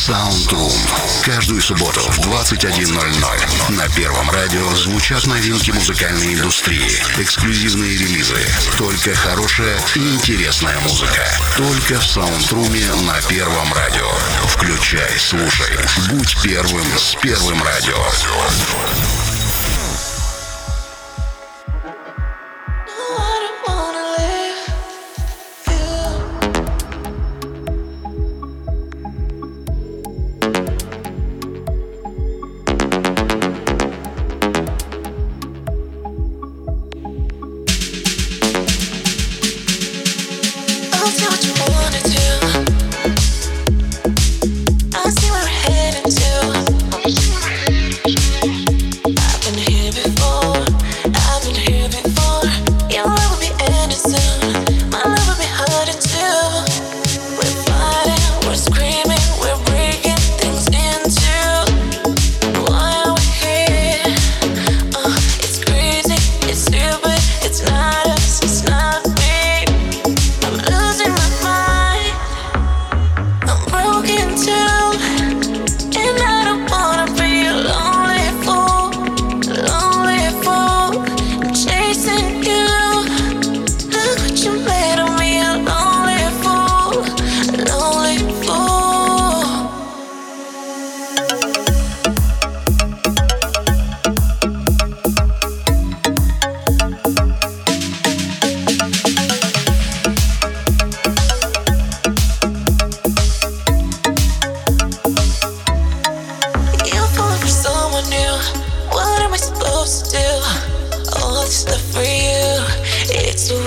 Soundroom. Каждую субботу в 21.00 на Первом радио звучат новинки музыкальной индустрии, эксклюзивные релизы. Только хорошая и интересная музыка. Только в Саундруме на Первом радио. Включай, слушай. Будь первым с Первым радио.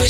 We're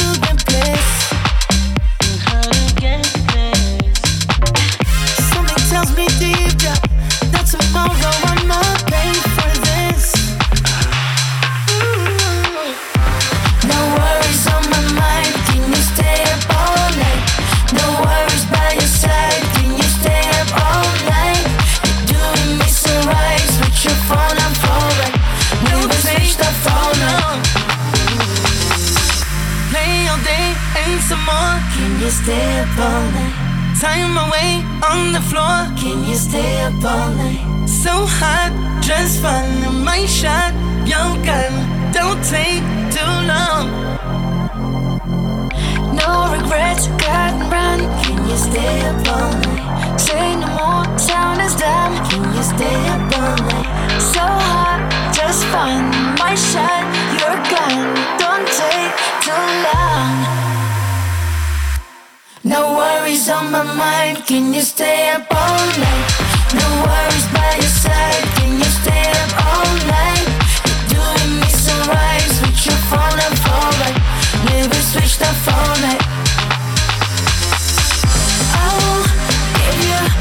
stay up all night? Time away on the floor. Can you stay up all night? So hot, just finding my shot. Your gun, don't take too long. No regrets, got run. Can you stay up all night? Say no more, sound is dumb. Can you stay up all night? So hot, just finding my shot. Your gun, don't take too long. No worries on my mind, can you stay up all night? No worries by your side, can you stay up all night? You're doing me so right, switch your phone up night. Never switched off all night. I will give you.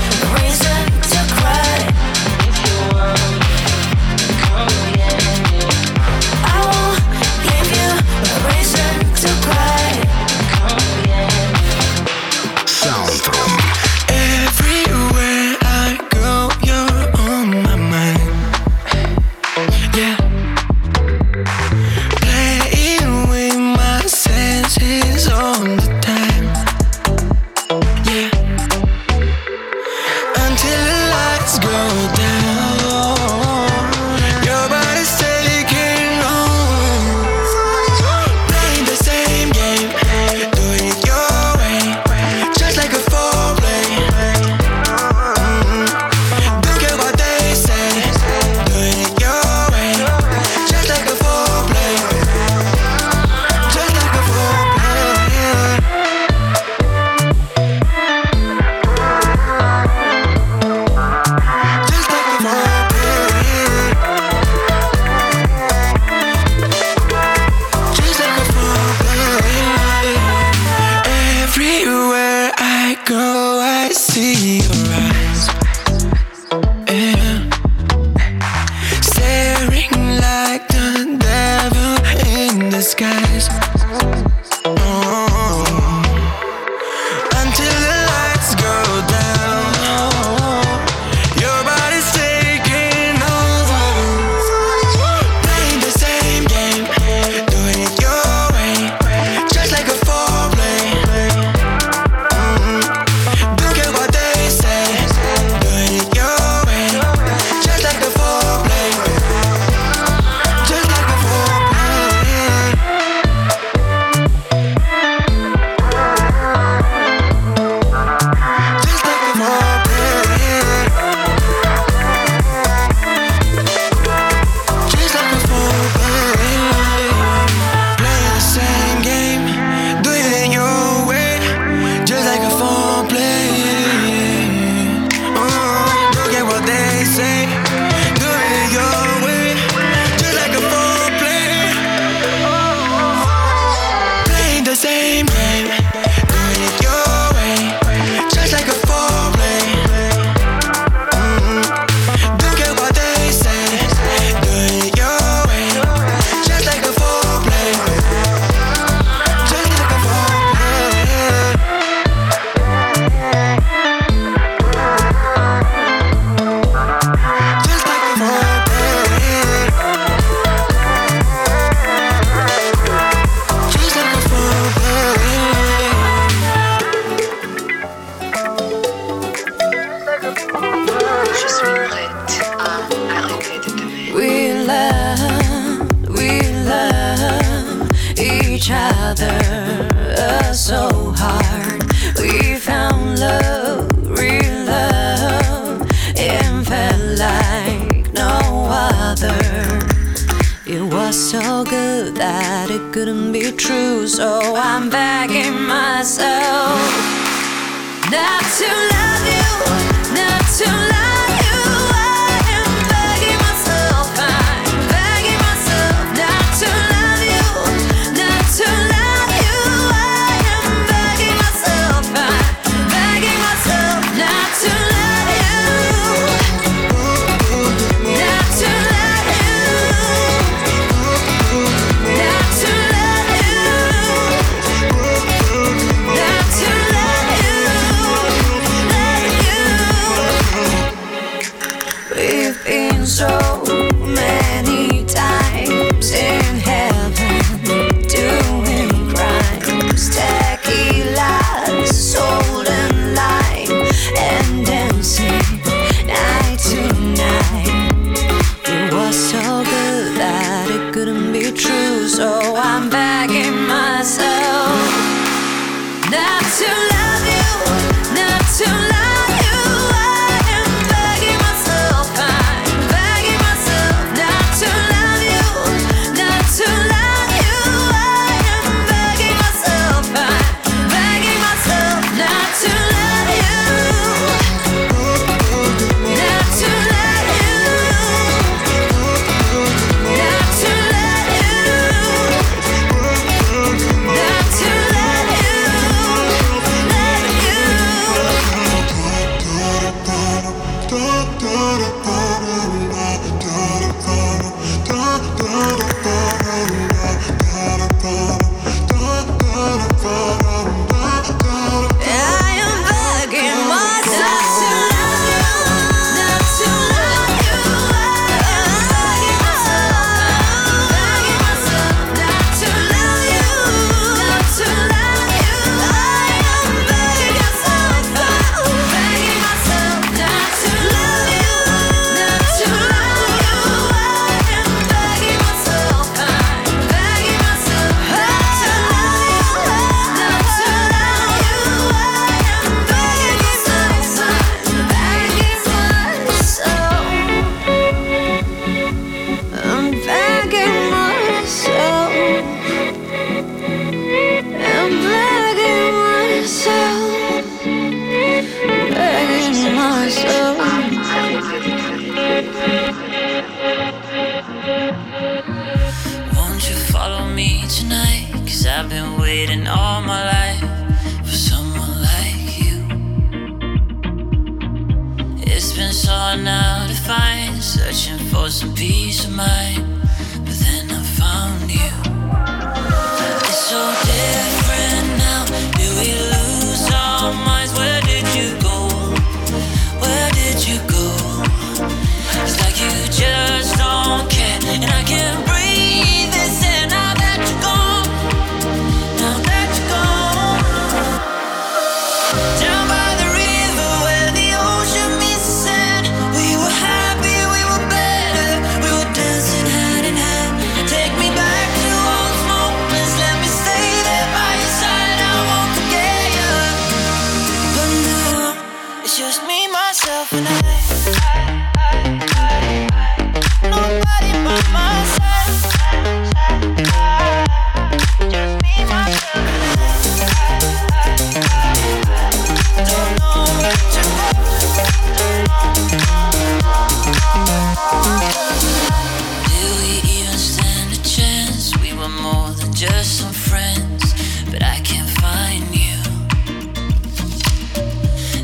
just some friends, but I can't find you.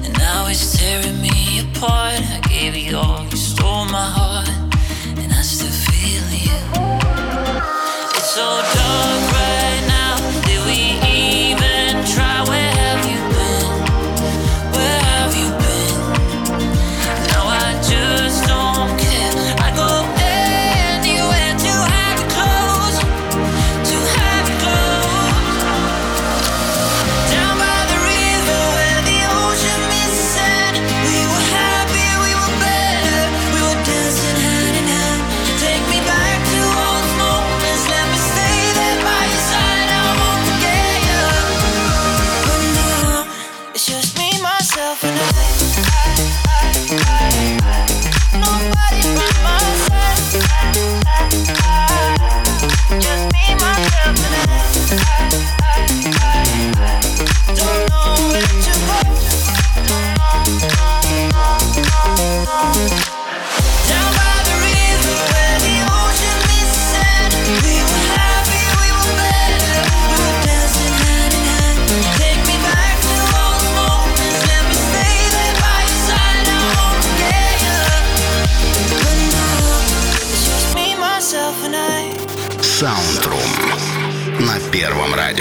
And now it's tearing me apart. I gave you all, you stole my heart, and I still feel you. It's so dark.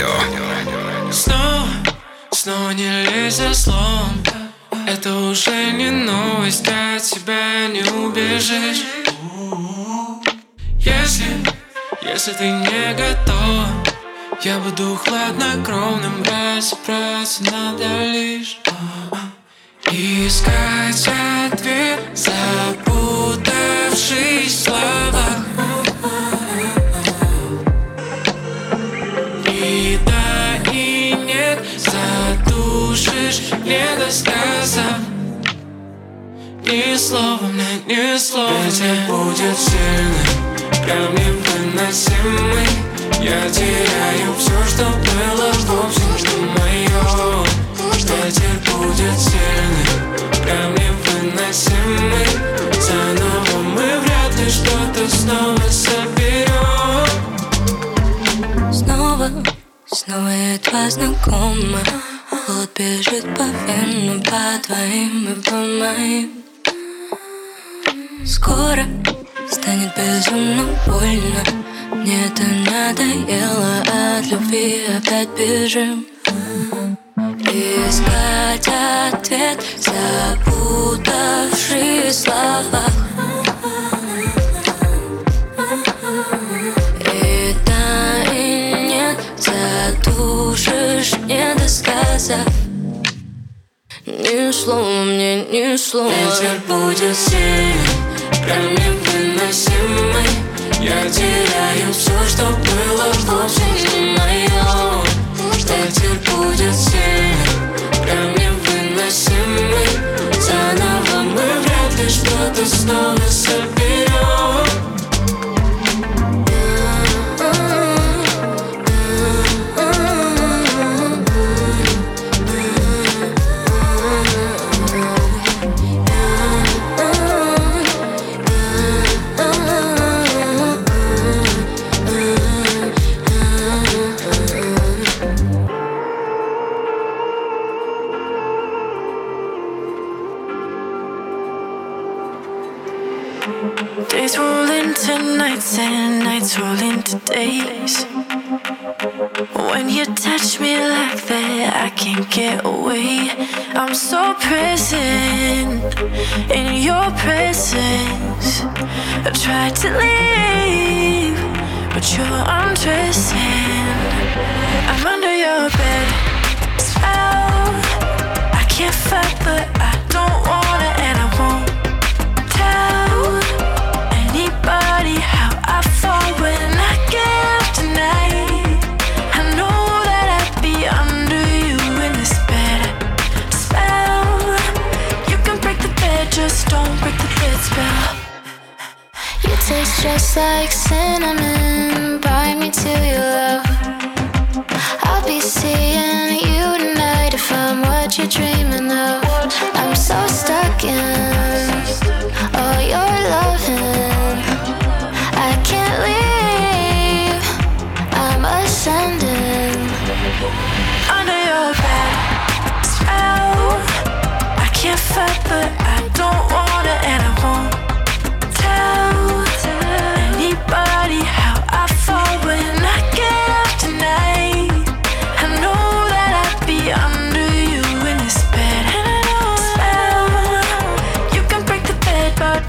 Радио. Снова, снова не лезь за словом. Это уже не новость, от тебя не убежишь. Если, если ты не готов Я буду хладнокровным, разобраться надо лишь. Искать ответ, запутавшись в словах задушишь недосказав Ни слова мне, ни слова Ветер будет сильный, прям невыносимый Я теряю все, что было вовсе не мое Ветер будет сильный, прям невыносимый Заново мы вряд ли что-то снова соберем Снова, снова едва знакома Холод бежит по венам, по твоим и по моим. Скоро станет безумно больно. Мне это надоело, от любви опять бежим. Искать ответ, запутавшись в задушишь, не досказав Ни слова мне, ни слова. Ветер будет сильный, прям невыносимый Я теряю все, что было вовсе не мое Ветер будет сильный, прям невыносимый Заново мы вряд ли что-то снова соберем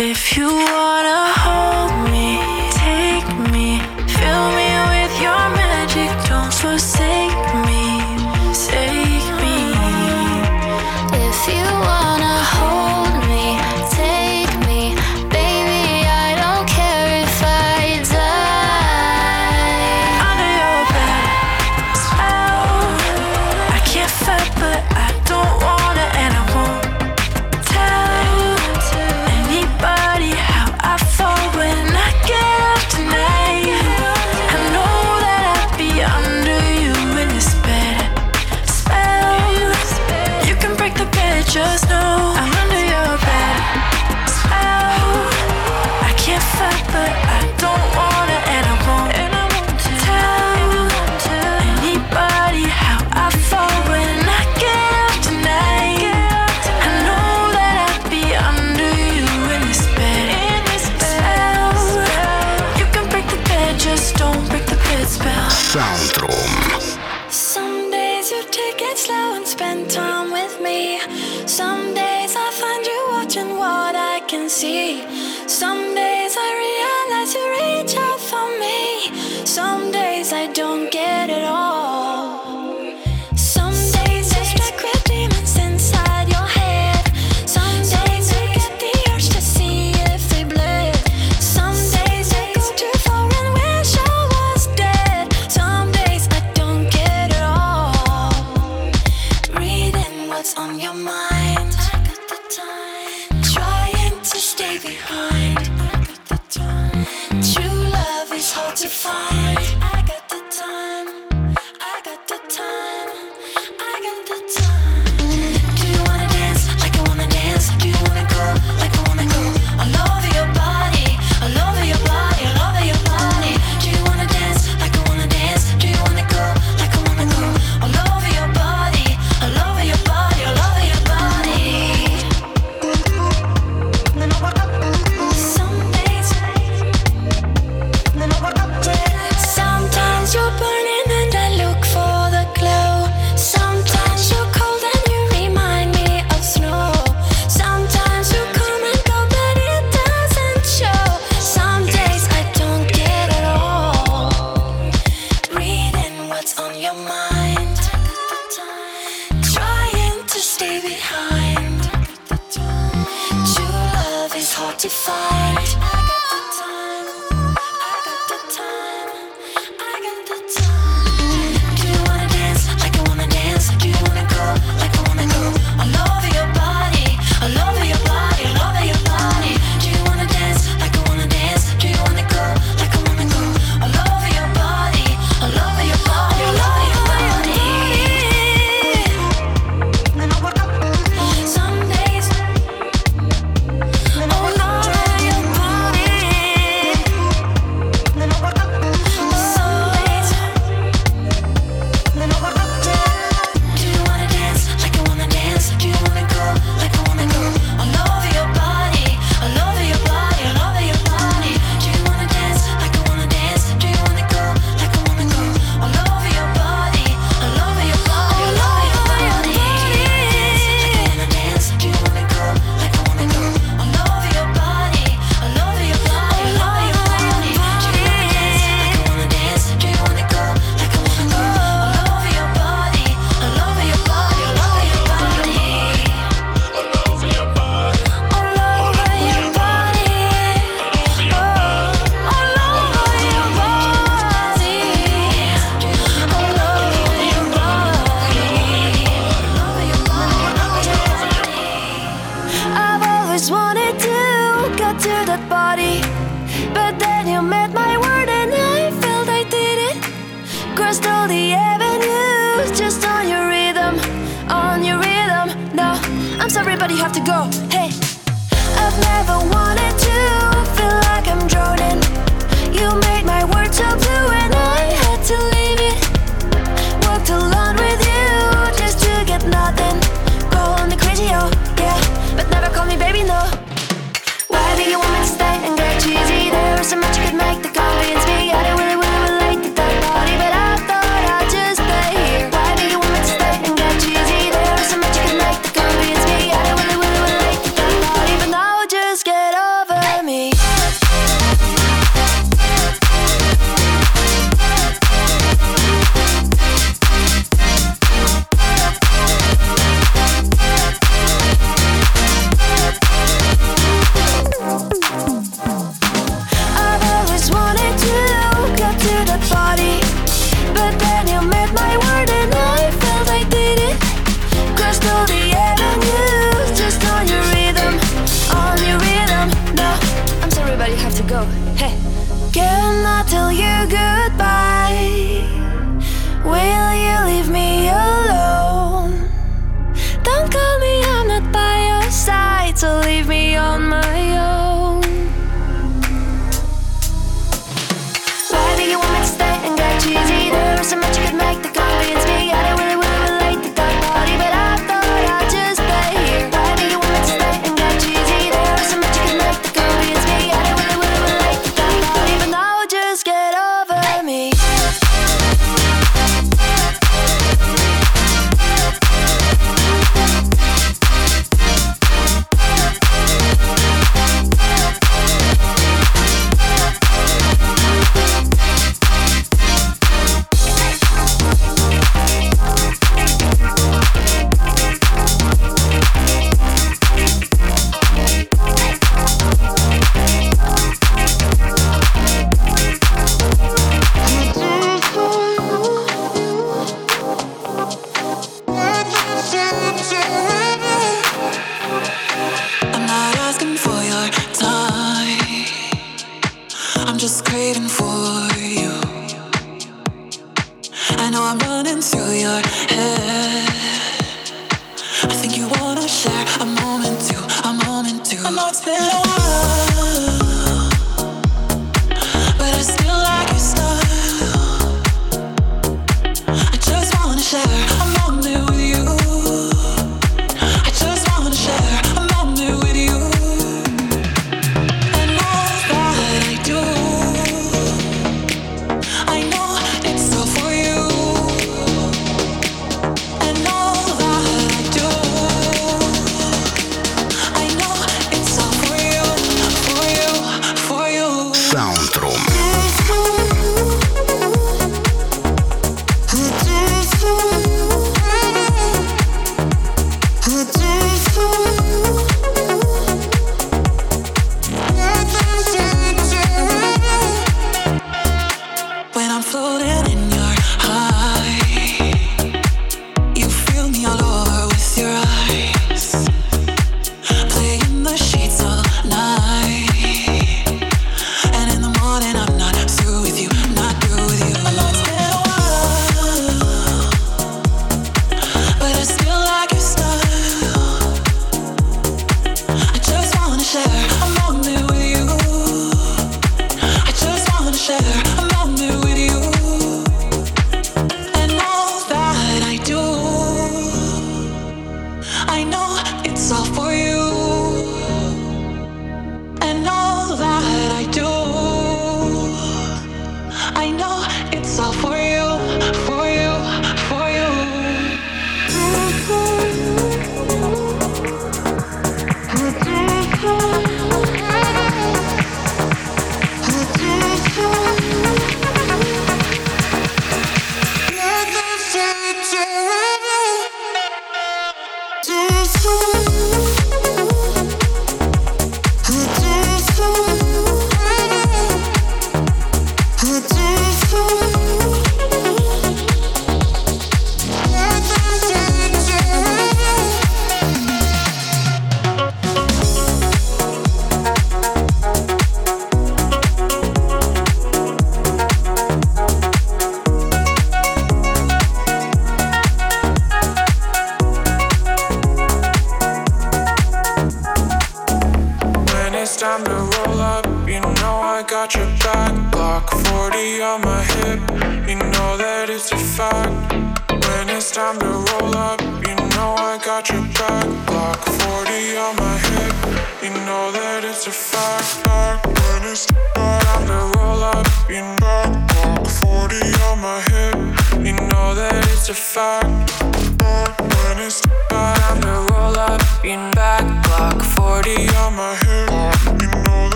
if you wanna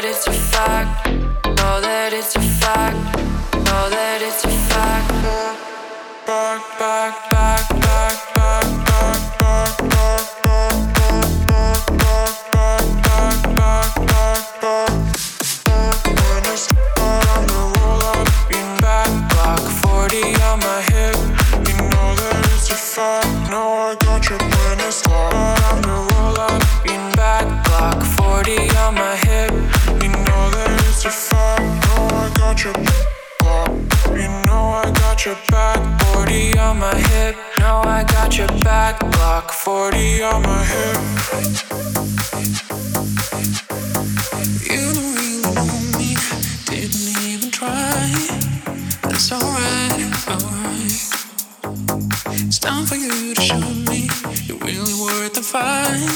that it's a fact. Know that it's a fact. Know that it's a fact. Back, back, back. You back. on my hip. Now I got your back. Block 40 on my Didn't even try. Alright. Alright. It's time for you to show me you're really worth fight.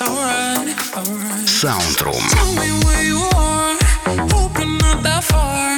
Alright. Alright. Soundroom. Tell me where you are that far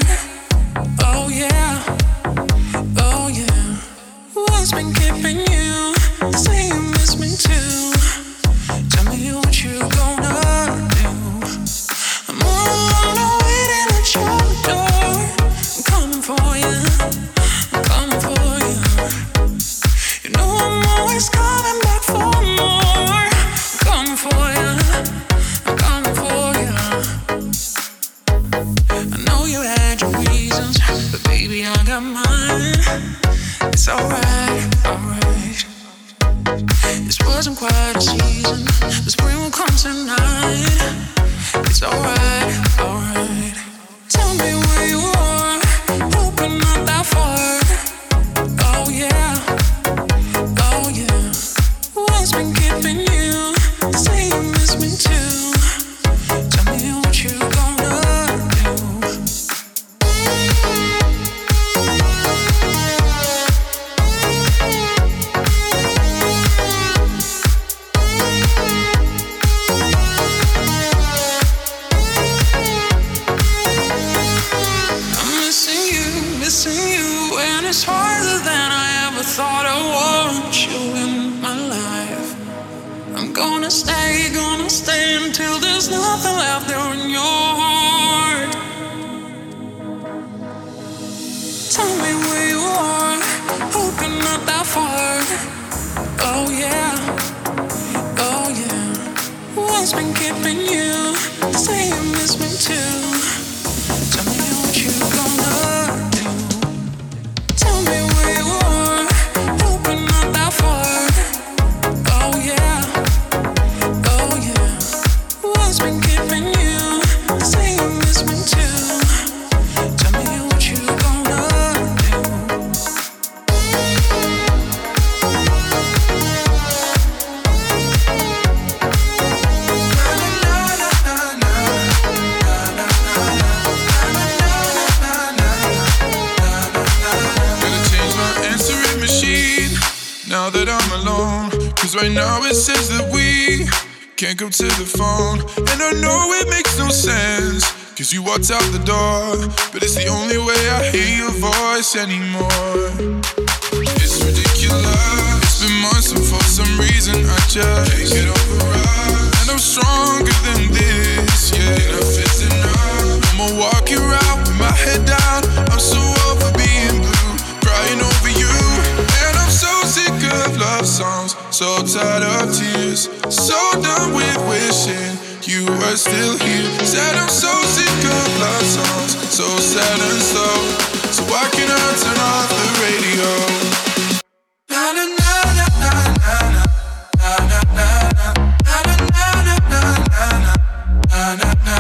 what's out the door, but it's the only way I hear your voice anymore. It's ridiculous. It's been months, and for some reason I just can't get over us. And I'm stronger than this. Yeah, enough is enough. I'ma walk around with my head down. I'm so over being blue, crying over you. And I'm so sick of love songs, so tired of tears, so done with wishing you are still here. Said I'm so sick of love songs, so sad and slow. So why can't I turn off the radio? Na na na na na na na na na na na na na na na na na na na.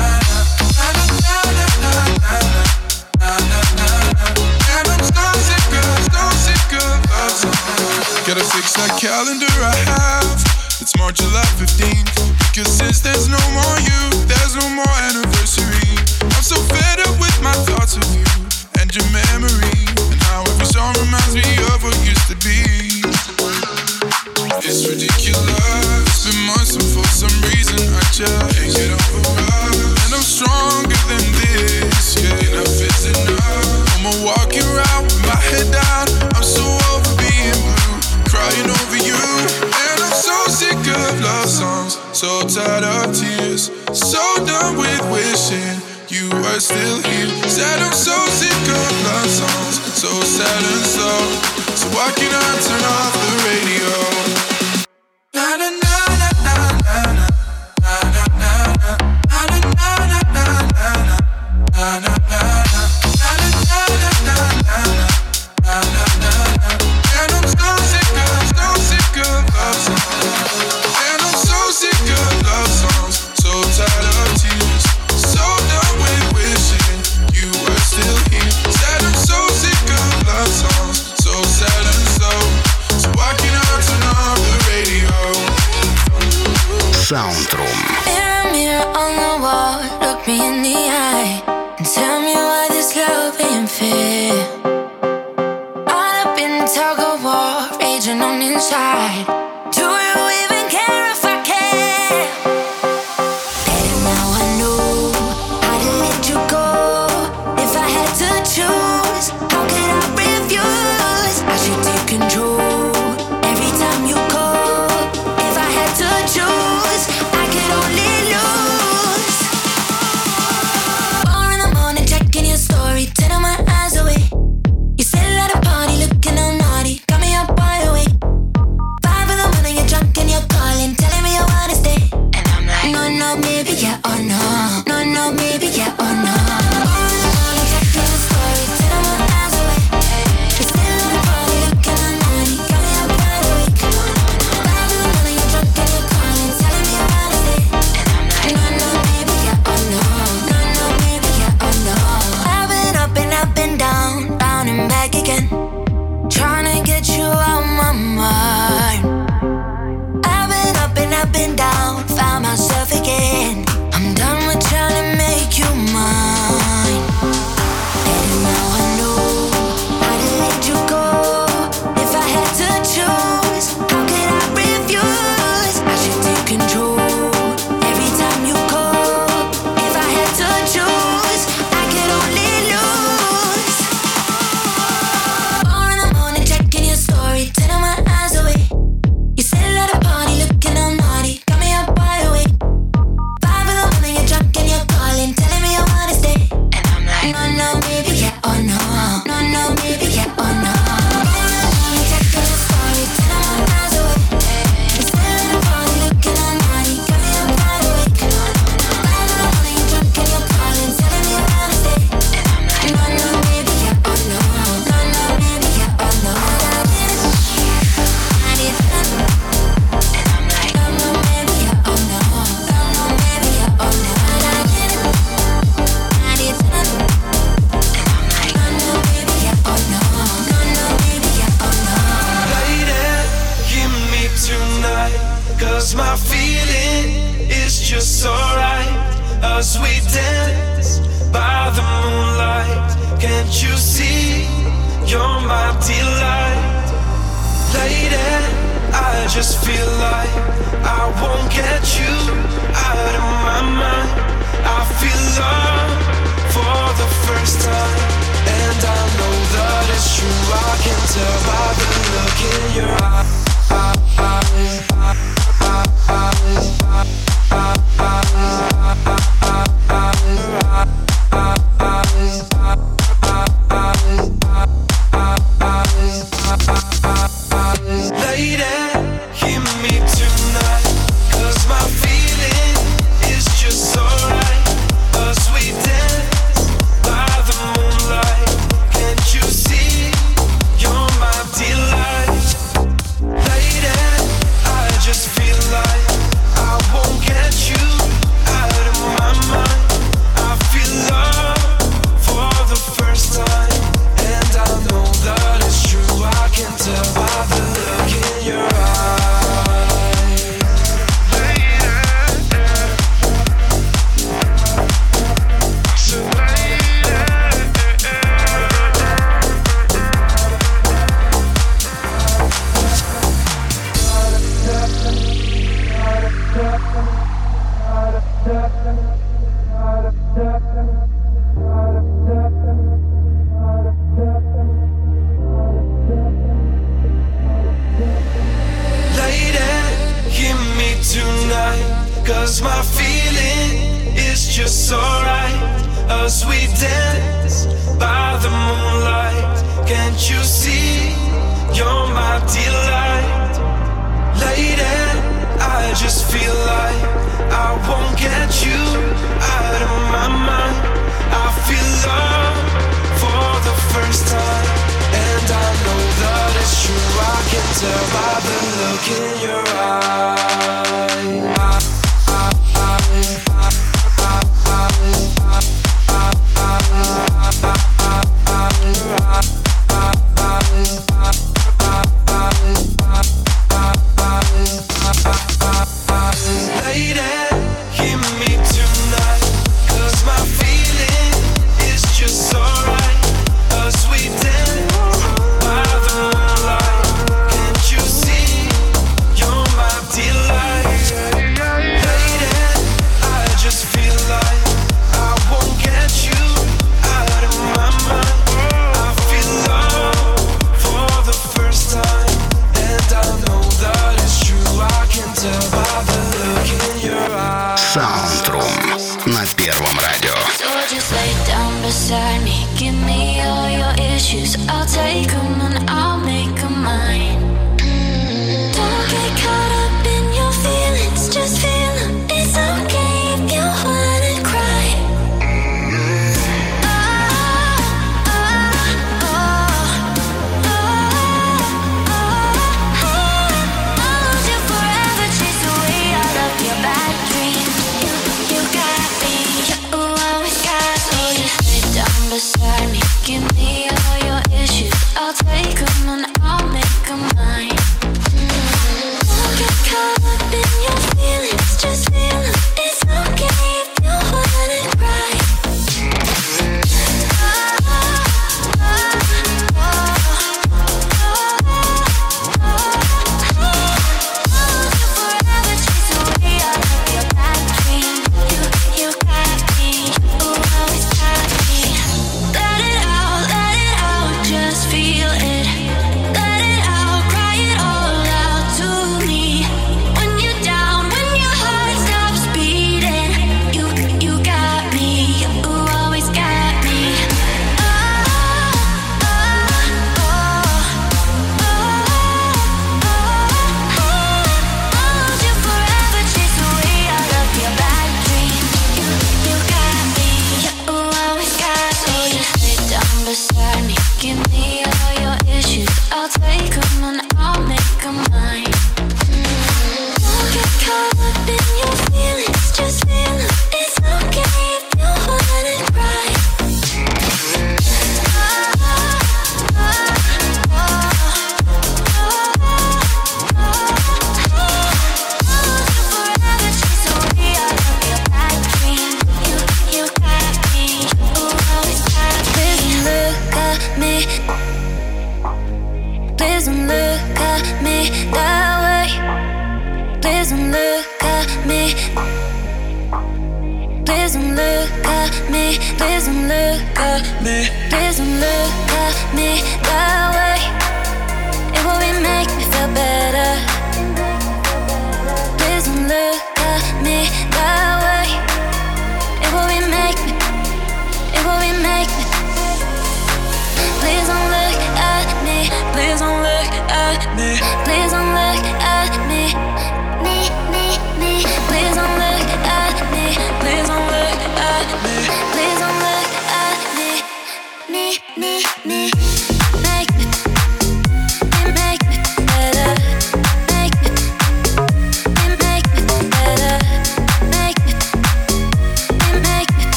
Got a fix that calendar I have. It's March 11th, 15th. Cause since there's no are still here. Said I'm so sick of love songs, so sad and slow. So why can't I turn off?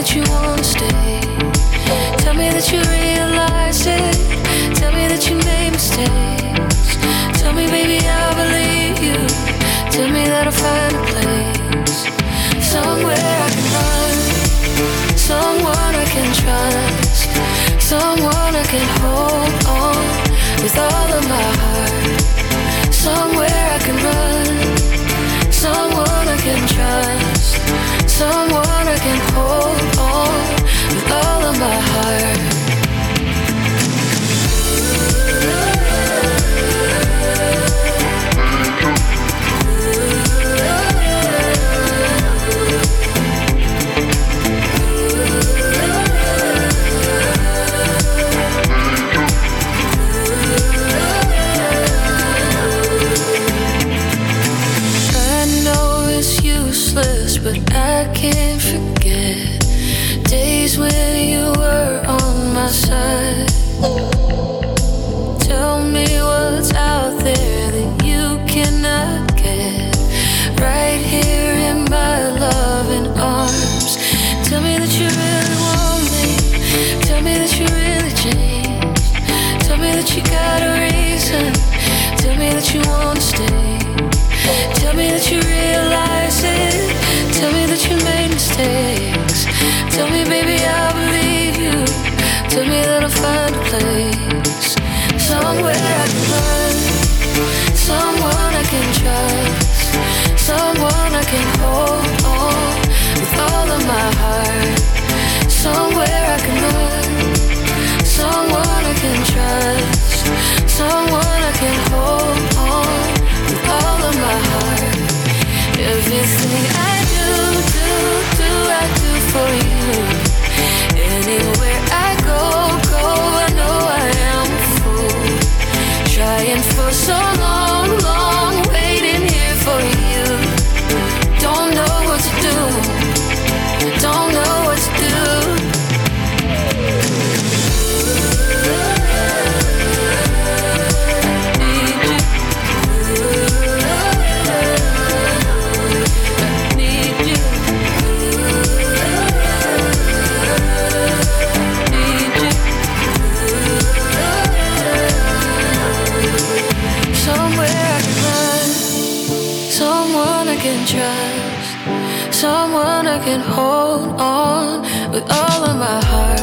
that you wanna stay. Tell me that you realize it. Tell me that you made mistakes. Tell me, baby, I believe you. Tell me that I'll find a place somewhere I can run, someone I can trust, someone I can hold on with all of my heart. Somewhere I can run, someone I can trust, someone. can't forget. Can hold on with all of my heart.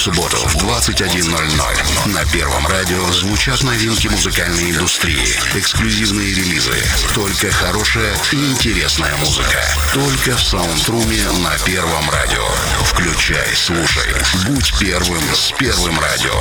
субботу в 21.00 на Первом радио звучат новинки музыкальной индустрии, эксклюзивные релизы, только хорошая и интересная музыка. Только в саундруме на Первом радио. Включай, слушай, будь первым с Первым радио.